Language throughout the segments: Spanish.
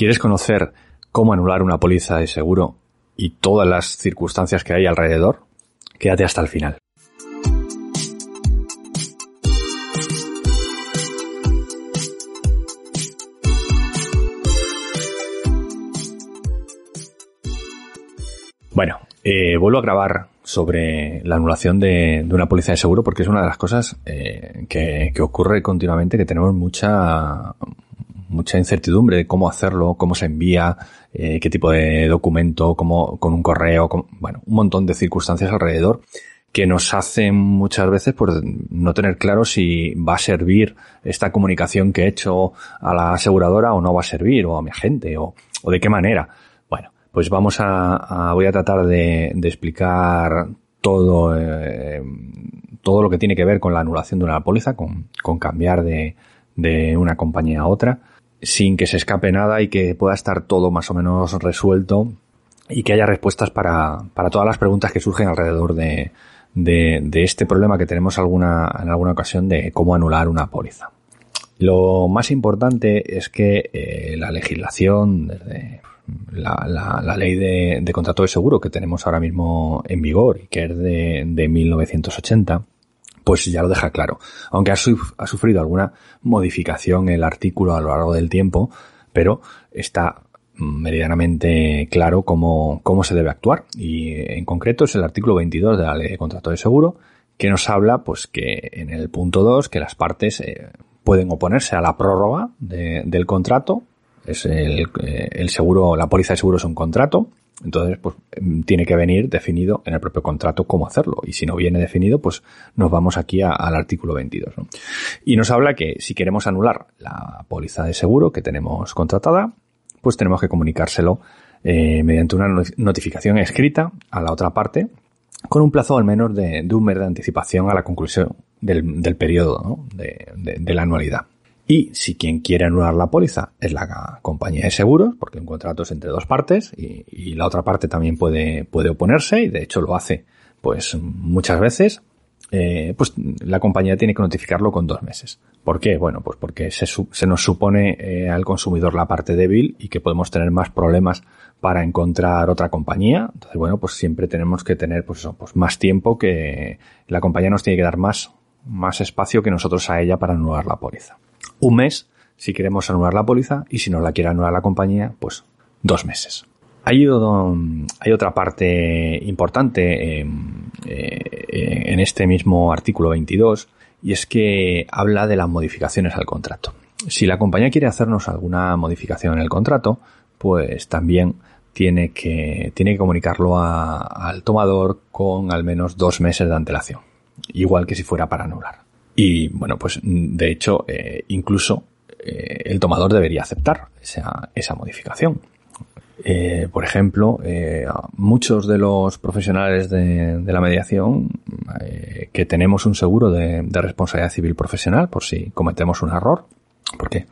¿Quieres conocer cómo anular una póliza de seguro y todas las circunstancias que hay alrededor? Quédate hasta el final. Bueno, eh, vuelvo a grabar sobre la anulación de, una póliza de seguro porque es una de las cosas eh, que, ocurre continuamente, que tenemos mucha mucha incertidumbre de cómo hacerlo, cómo se envía, eh, qué tipo de documento, cómo, con un correo, bueno, un montón de circunstancias alrededor que nos hacen muchas veces por no tener claro si va a servir esta comunicación que he hecho a la aseguradora o no va a servir, o a mi agente, o, o de qué manera. Pues vamos a, voy a tratar de, explicar todo, eh, todo lo que tiene que ver con la anulación de una póliza, con, cambiar de, una compañía a otra, sin que se escape nada y que pueda estar todo más o menos resuelto y que haya respuestas para, todas las preguntas que surgen alrededor de, este problema que tenemos alguna, en alguna ocasión de cómo anular una póliza. Lo más importante es que eh, la legislación, desde la, la, ley de, contrato de seguro que tenemos ahora mismo en vigor y que es de, de 1980, pues ya lo deja claro. Aunque ha, sufrido alguna modificación el artículo a lo largo del tiempo, pero está meridianamente claro cómo, cómo se debe actuar. Y en concreto es el artículo 22 de la ley de contrato de seguro que nos habla pues que en el punto 2 que las partes eh, pueden oponerse a la prórroga del contrato es el, eh, el, seguro, la póliza de seguro es un contrato, entonces pues em, tiene que venir definido en el propio contrato cómo hacerlo. Y si no viene definido, pues nos vamos aquí al artículo 22. Y nos habla que si queremos anular la póliza de seguro que tenemos contratada, pues tenemos que comunicárselo eh, mediante una notificación escrita a la otra parte con un plazo al menos de, un mes de anticipación a la conclusión del, del periodo de la anualidad. Y si quien quiere anular la póliza es la compañía de seguros, porque un contrato es entre dos partes y, la otra parte también puede, puede oponerse y de hecho lo hace pues muchas veces, eh, pues la compañía tiene que notificarlo con dos meses. ¿Por qué? Bueno, pues porque se, nos supone eh, al consumidor la parte débil y que podemos tener más problemas para encontrar otra compañía. Entonces, bueno, pues siempre tenemos que tener pues pues más tiempo que la compañía nos tiene que dar más, más espacio que nosotros a ella para anular la póliza un mes si queremos anular la póliza y si no la quiere anular la compañía, pues dos meses. Hay, hay otra parte importante em, eh, en este mismo artículo 22 y es que habla de las modificaciones al contrato. Si la compañía quiere hacernos alguna modificación en el contrato, pues también tiene que, tiene que comunicarlo al tomador con al menos dos meses de antelación, igual que si fuera para anular. Y bueno, pues de hecho, eh, incluso eh, el tomador debería aceptar esa, esa modificación. Eh, por ejemplo, muchos de los profesionales de, la mediación que tenemos un seguro de, de, responsabilidad civil profesional por si cometemos un error, porque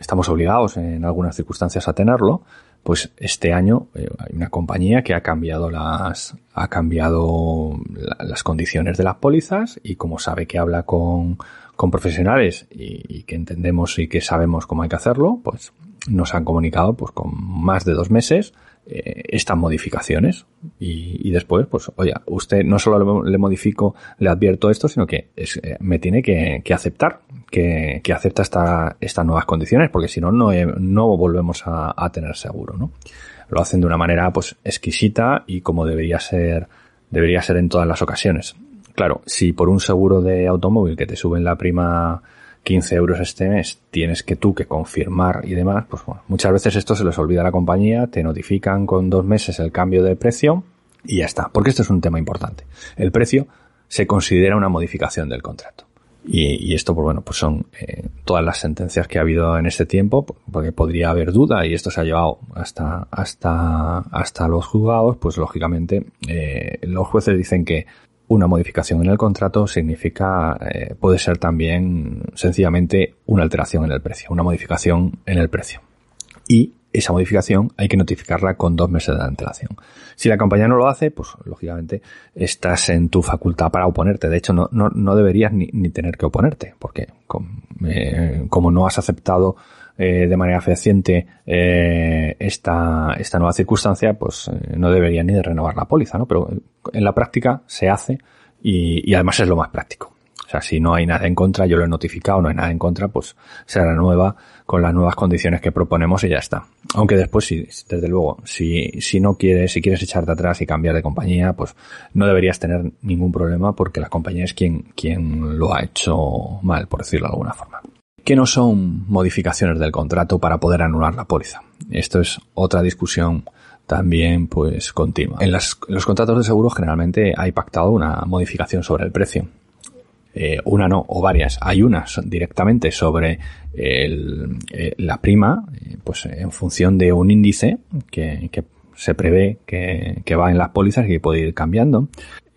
estamos obligados en algunas circunstancias a tenerlo, pues este año eh, hay una compañía que ha cambiado las ha cambiado las condiciones de las pólizas y como sabe que habla con, con profesionales y, que entendemos y que sabemos cómo hay que hacerlo, pues nos han comunicado pues con más de dos meses eh, estas modificaciones. Y, después pues oye usted no solo le, modifico le advierto esto sino que es, eh, me tiene que, que aceptar que, que, acepta esta, estas nuevas condiciones porque si no no volvemos a, a, tener seguro no lo hacen de una manera pues exquisita y como debería ser debería ser en todas las ocasiones. Claro si por un seguro de automóvil que te suben la prima 15 euros este mes, tienes que tú que confirmar y demás, pues bueno, muchas veces esto se les olvida a la compañía, te notifican con dos meses el cambio de precio y ya está, porque esto es un tema importante. El precio se considera una modificación del contrato. Y, esto, pues bueno, pues son eh, todas las sentencias que ha habido en este tiempo, porque podría haber duda y esto se ha llevado hasta, hasta, hasta los juzgados, pues lógicamente eh, los jueces dicen que una modificación en el contrato significa, eh, puede ser también sencillamente una alteración en el precio, una modificación en el precio. Y esa modificación hay que notificarla con dos meses de antelación. Si la compañía no lo hace, pues lógicamente estás en tu facultad para oponerte. De hecho, no, no, no deberías ni, ni, tener que oponerte, porque eh, como no has aceptado eh, de manera fehaciente eh, esta, esta nueva circunstancia, pues eh, no debería ni de renovar la póliza, ¿no? Pero en la práctica se hace y, y además es lo más práctico. O sea, si no hay nada en contra, yo lo he notificado, no hay nada en contra, pues se renueva con las nuevas condiciones que proponemos y ya está. Aunque después, sí, desde luego, si, si no quieres, si quieres echarte atrás y cambiar de compañía, pues no deberías tener ningún problema porque la compañía es quien, quien lo ha hecho mal, por decirlo de alguna forma. ¿Qué no son modificaciones del contrato para poder anular la póliza? Esto es otra discusión también pues continua. En, los contratos de seguro generalmente hay pactado una modificación sobre el precio eh, una no, o varias. Hay unas directamente sobre el, eh, la prima, eh, pues en función de un índice que, que se prevé que, que, va en las pólizas y que puede ir cambiando.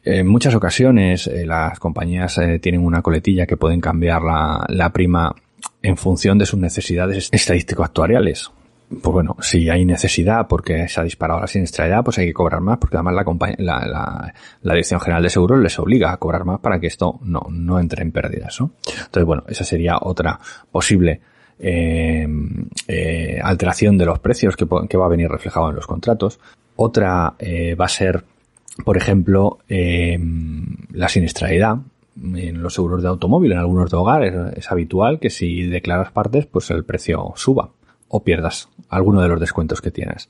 En muchas ocasiones las compañías tienen una coletilla que pueden cambiar la, la prima en función de sus necesidades estadístico-actuariales pues bueno, si hay necesidad porque se ha disparado la siniestralidad, pues hay que cobrar más, porque además la, la, la, la, Dirección General de Seguros les obliga a cobrar más para que esto no, no entre en pérdidas. ¿no? Entonces, bueno, esa sería otra posible eh, eh, alteración de los precios que, va a venir reflejado en los contratos. Otra eh, va a ser, por ejemplo, eh, la siniestralidad. En los seguros de automóvil, en algunos de hogar, es, habitual que si declaras partes, pues el precio suba o pierdas alguno de los descuentos que tienes.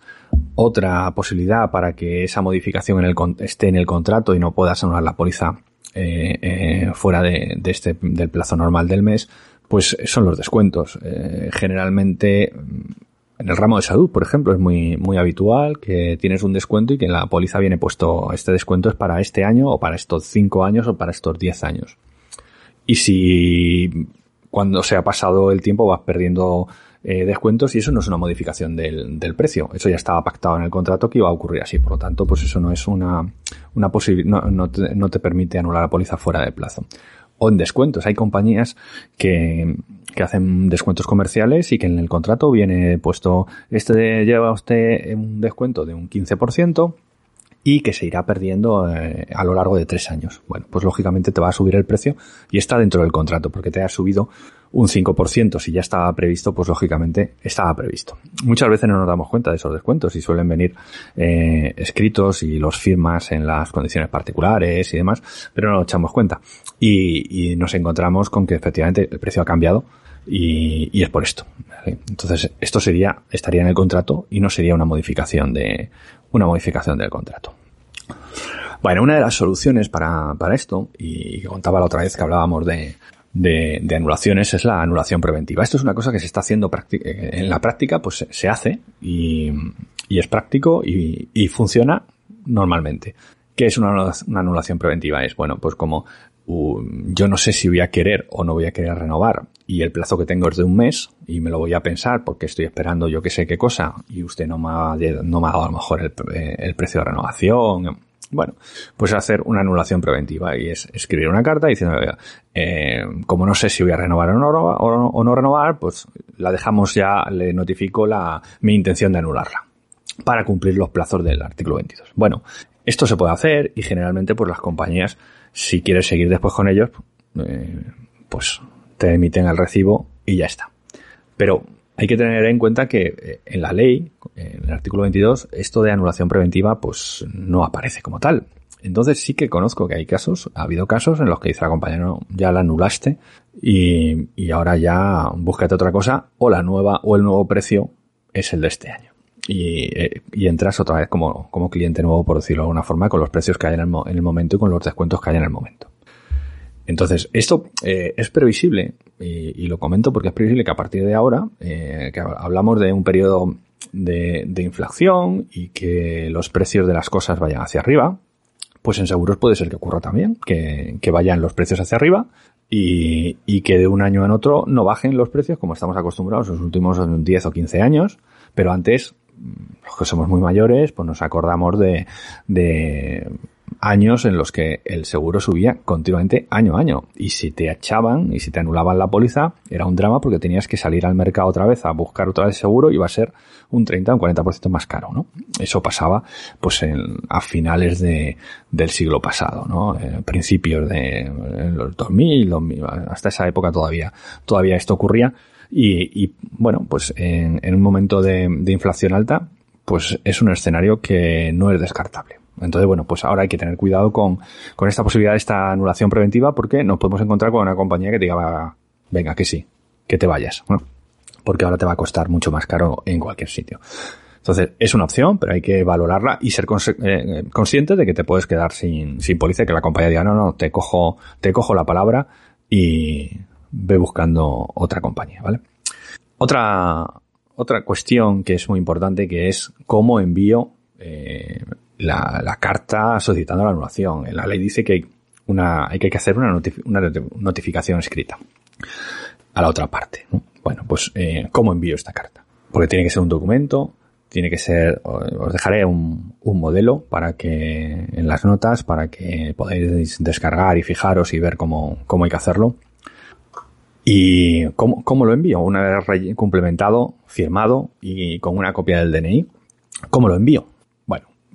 Otra posibilidad para que esa modificación esté en el contrato y no puedas anular la póliza eh, eh, fuera de, este, del plazo normal del mes, pues son los descuentos. Eh, generalmente en el ramo de salud, por ejemplo, es muy, muy habitual que tienes un descuento y que en la póliza viene puesto este descuento es para este año o para estos cinco años o para estos diez años. Y si cuando se ha pasado el tiempo vas perdiendo eh, descuentos y eso no es una modificación del, del, precio. Eso ya estaba pactado en el contrato que iba a ocurrir así. Por lo tanto, pues eso no es una, una posibilidad, no, no, te, no te permite anular la póliza fuera de plazo. O en descuentos. Hay compañías que, que hacen descuentos comerciales y que en el contrato viene puesto, este lleva usted un descuento de un 15%, y que se irá perdiendo eh, a lo largo de tres años. Bueno, pues lógicamente te va a subir el precio y está dentro del contrato porque te ha subido un 5%. Si ya estaba previsto, pues lógicamente estaba previsto. Muchas veces no nos damos cuenta de esos descuentos y suelen venir eh, escritos y los firmas en las condiciones particulares y demás, pero no nos echamos cuenta. Y, y nos encontramos con que efectivamente el precio ha cambiado y, y, es por esto. Entonces, esto sería, estaría en el contrato y no sería una modificación de, una modificación del contrato. Bueno, una de las soluciones para, para esto, y contaba la otra vez que hablábamos de, de, anulaciones, es la anulación preventiva. Esto es una cosa que se está haciendo en la práctica, pues se hace y, y es práctico y, y, funciona normalmente. ¿Qué es una, una anulación preventiva? Es, bueno, pues como yo no sé si voy a querer o no voy a querer renovar y el plazo que tengo es de un mes y me lo voy a pensar porque estoy esperando yo que sé qué cosa y usted no me ha, no me ha dado a lo mejor el, eh, el precio de renovación. Bueno, pues hacer una anulación preventiva y es escribir una carta diciendo, eh, como no sé si voy a renovar o no, renovar, pues la dejamos ya, le notifico la, mi intención de anularla para cumplir los plazos del artículo 22. Bueno, esto se puede hacer y generalmente pues las compañías, si quieres seguir después con ellos, eh, pues te emiten el recibo y ya está. Pero hay que tener en cuenta que eh, en la ley, en el artículo 22, esto de anulación preventiva pues no aparece como tal. Entonces sí que conozco que hay casos, ha habido casos en los que dice la compañía, no, ya la anulaste y, y ahora ya búscate otra cosa o la nueva o el nuevo precio es el de este año. Y, eh, entras otra vez como, como cliente nuevo, por decirlo de alguna forma, con los precios que hay en el, en el momento y con los descuentos que hay en el momento. Entonces, esto eh, es previsible, y, lo comento porque es previsible que a partir de ahora, eh, que hablamos de un periodo de, inflación y que los precios de las cosas vayan hacia arriba, pues en seguros puede ser que ocurra también, que, vayan los precios hacia arriba y, que de un año en otro no bajen los precios como estamos acostumbrados en los últimos 10 o 15 años, pero antes, los que somos muy mayores, pues nos acordamos de años en los que el seguro subía continuamente año a año. Y si te echaban y si te anulaban la póliza, era un drama porque tenías que salir al mercado otra vez a buscar otra vez seguro y iba a ser un 30 o un 40% más caro, ¿no? Eso pasaba, pues, en, a finales de, del siglo pasado, ¿no? En principios de en los 2000, 2000, hasta esa época todavía, todavía esto ocurría. Y, bueno, pues en, un momento de, inflación alta, pues es un escenario que no es descartable. Entonces, bueno, pues ahora hay que tener cuidado con, esta posibilidad de esta anulación preventiva porque nos podemos encontrar con una compañía que diga, venga, que sí, que te vayas. Porque ahora te va a costar mucho más caro en cualquier sitio. Entonces, es una opción, pero hay que valorarla y ser eh, consciente de que te puedes quedar sin, sin policía, que la compañía diga, no, no, te cojo, te cojo la palabra y ve buscando otra compañía, ¿vale? Otra, otra cuestión que es muy importante que es cómo envío eh, la, carta solicitando la anulación. La ley dice que hay, una, hay que hacer una, una notificación escrita a la otra parte. Bueno, pues eh, ¿cómo envío esta carta? Porque tiene que ser un documento, tiene que ser, os dejaré un, un, modelo para que, en las notas, para que podáis descargar y fijaros y ver cómo, cómo hay que hacerlo. ¿Y cómo, cómo lo envío? Una vez complementado, firmado y con una copia del DNI, ¿cómo lo envío?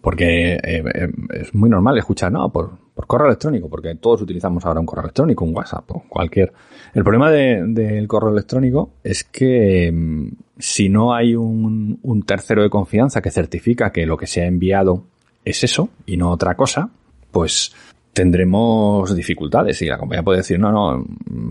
Porque eh, eh, es muy normal escuchar, no, por, correo electrónico, porque todos utilizamos ahora un correo electrónico, un WhatsApp o cualquier. El problema del correo electrónico es que mm, si no hay un, un, tercero de confianza que certifica que lo que se ha enviado es eso y no otra cosa, pues tendremos dificultades y la compañía puede decir, no, no,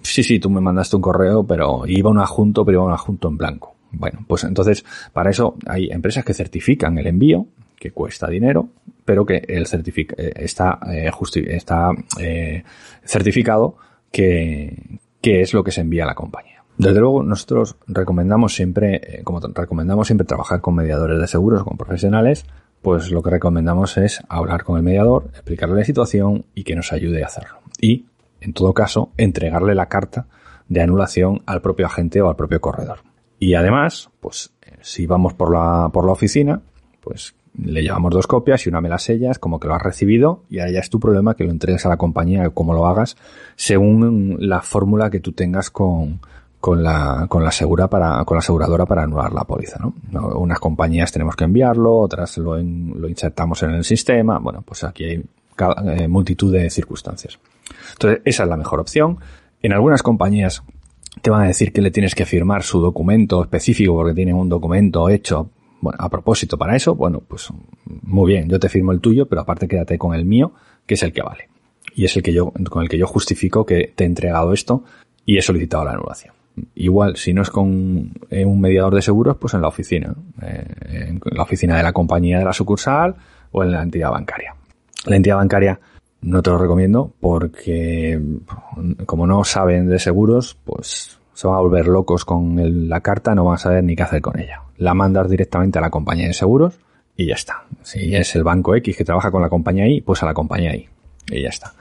sí, sí, tú me mandaste un correo, pero iba un adjunto, pero iba un adjunto en blanco. Bueno, pues entonces, para eso hay empresas que certifican el envío, que cuesta dinero, pero que el certific eh, está, eh, está eh, certificado que, que es lo que se envía a la compañía. Desde luego, nosotros recomendamos siempre, eh, como recomendamos siempre trabajar con mediadores de seguros, con profesionales, pues lo que recomendamos es hablar con el mediador, explicarle la situación y que nos ayude a hacerlo. Y, en todo caso, entregarle la carta de anulación al propio agente o al propio corredor. Y además, pues si vamos por la, por la oficina, pues le llevamos dos copias y una me la sellas como que lo has recibido y ahora ya es tu problema que lo entregues a la compañía, como lo hagas, según la fórmula que tú tengas con, con la, con la segura para, con la aseguradora para anular la póliza, ¿no? Unas compañías tenemos que enviarlo, otras lo, lo insertamos en el sistema. Bueno, pues aquí hay eh, multitud de circunstancias. Entonces, esa es la mejor opción. En algunas compañías te van a decir que le tienes que firmar su documento específico porque tienen un documento hecho bueno, a propósito para eso. Bueno, pues muy bien, yo te firmo el tuyo, pero aparte quédate con el mío, que es el que vale. Y es el que yo, con el que yo justifico que te he entregado esto y he solicitado la anulación. Igual, si no es con eh, un mediador de seguros, pues en la oficina, eh, en la oficina de la compañía de la sucursal o en la entidad bancaria. La entidad bancaria no te lo recomiendo porque como no saben de seguros, pues se van a volver locos con la carta, no van a saber ni qué hacer con ella. La mandas directamente a la compañía de seguros y ya está. Si es el banco X que trabaja con la compañía Y, pues a la compañía Y. Y ya está.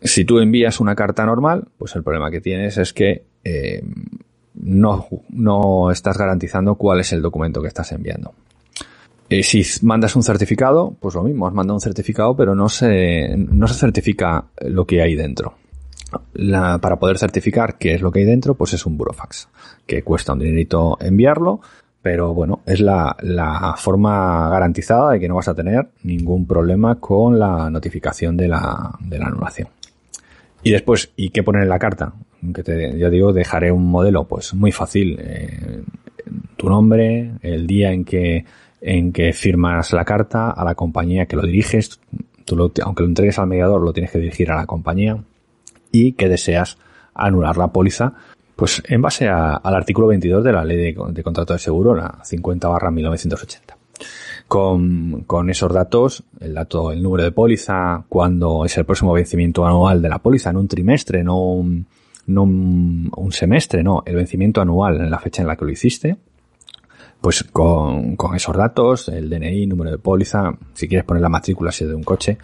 Si tú envías una carta normal, pues el problema que tienes es que eh, no, no estás garantizando cuál es el documento que estás enviando. Eh, si mandas un certificado, pues lo mismo, has mandado un certificado, pero no se, no se certifica lo que hay dentro. Para poder certificar qué es lo que hay dentro, pues es un burofax, que cuesta un dinerito enviarlo, pero bueno, es la, la, forma garantizada de que no vas a tener ningún problema con la notificación de la, de la anulación. Y después, ¿y qué poner en la carta? Que te, yo digo, dejaré un modelo, pues muy fácil. Eh, tu nombre, el día en que, en que firmas la carta, a la compañía que lo diriges, tú lo, aunque lo entregues al mediador, lo tienes que dirigir a la compañía y que deseas anular la póliza, pues en base al artículo 22 de la ley de, de contrato de seguro, la 50 barra 1980 con, con esos datos, el dato, el número de póliza, cuándo es el próximo vencimiento anual de la póliza, en un trimestre, no un, no un, semestre, no, el vencimiento anual en la fecha en la que lo hiciste, pues con, con esos datos, el DNI, número de póliza, si quieres poner la matrícula si es de un coche,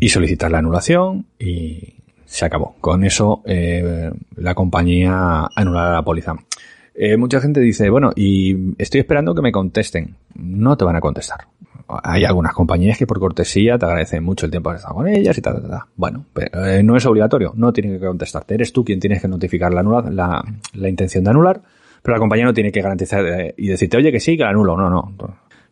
y solicitar la anulación y se acabó. Con eso eh, la compañía anulará la póliza. Eh, mucha gente dice, bueno, y estoy esperando que me contesten. No te van a contestar. Hay algunas compañías que por cortesía te agradecen mucho el tiempo que has estado con ellas y tal, tal, tal. Bueno, pero, eh, no es obligatorio, no tienen que contestarte. Eres tú quien tienes que notificar la, la, la intención de anular, pero la compañía no tiene que garantizar eh, y decirte, oye, que sí, que la anulo. No, no.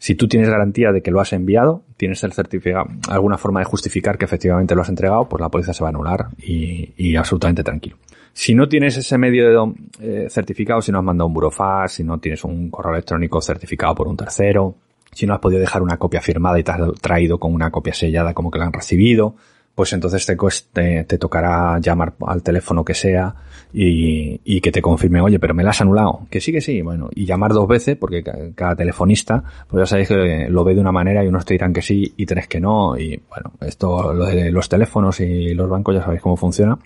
Si tú tienes garantía de que lo has enviado, tienes el certificado, alguna forma de justificar que efectivamente lo has entregado, pues la póliza se va a anular y, y absolutamente tranquilo. Si no tienes ese medio eh, certificado, si no has mandado un burofax, si no tienes un correo electrónico certificado por un tercero, si no has podido dejar una copia firmada y te has traído con una copia sellada como que la han recibido, pues entonces te, te, tocará llamar al teléfono que sea y, y, que te confirme, oye, pero me la has anulado. Que sí, que sí, bueno, y llamar dos veces, porque cada telefonista, pues ya sabéis que lo ve de una manera y unos te dirán que sí y tres que no, y bueno, esto, lo de los teléfonos y los bancos ya sabéis cómo funciona.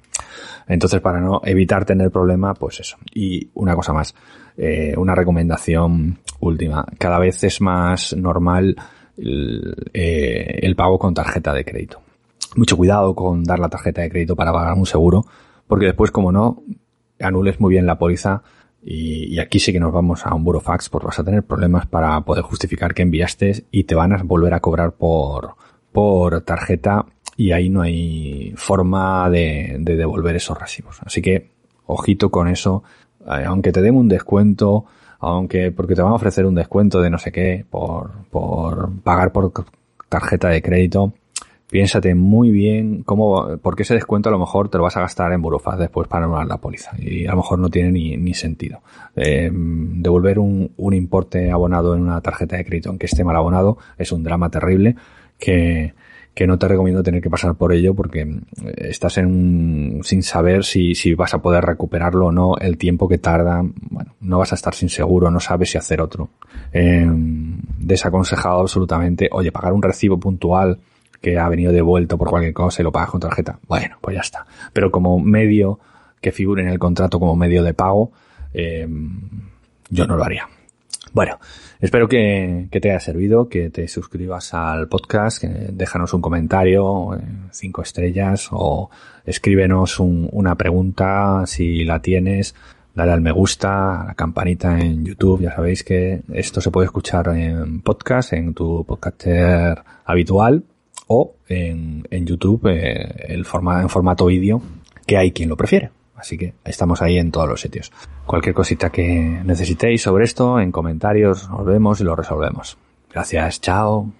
Entonces, para no evitar tener problema, pues eso. Y una cosa más, eh, una recomendación última. Cada vez es más normal el, eh, el pago con tarjeta de crédito mucho cuidado con dar la tarjeta de crédito para pagar un seguro, porque después, como no, anules muy bien la póliza y, aquí sí que nos vamos a un burofax, porque vas a tener problemas para poder justificar que enviaste y te van a volver a cobrar por, por tarjeta y ahí no hay forma de, de devolver esos recibos. Así que, ojito con eso, eh, aunque te den un descuento, aunque, porque te van a ofrecer un descuento de no sé qué por, por pagar por tarjeta de crédito, piénsate muy bien cómo, porque ese descuento a lo mejor te lo vas a gastar en Burofaz después para anular la póliza y a lo mejor no tiene ni, ni sentido. Eh, devolver un, un importe abonado en una tarjeta de crédito aunque esté mal abonado es un drama terrible que, que no te recomiendo tener que pasar por ello porque estás en sin saber si, si vas a poder recuperarlo o no, el tiempo que tarda, bueno, no vas a estar sin seguro, no sabes si hacer otro. Eh, desaconsejado absolutamente, oye, pagar un recibo puntual que ha venido devuelto por cualquier cosa y lo pagas con tarjeta. Bueno, pues ya está. Pero como medio que figure en el contrato como medio de pago, eh, yo no lo haría. Bueno, espero que, te haya servido, que te suscribas al podcast, que déjanos un comentario, eh, cinco estrellas, o escríbenos una pregunta si la tienes, dale al me gusta, a la campanita en YouTube, ya sabéis que esto se puede escuchar en podcast, en tu podcaster habitual, o en, en YouTube eh, el forma, en formato vídeo, que hay quien lo prefiere. Así que estamos ahí en todos los sitios. Cualquier cosita que necesitéis sobre esto, en comentarios nos vemos y lo resolvemos. Gracias, chao.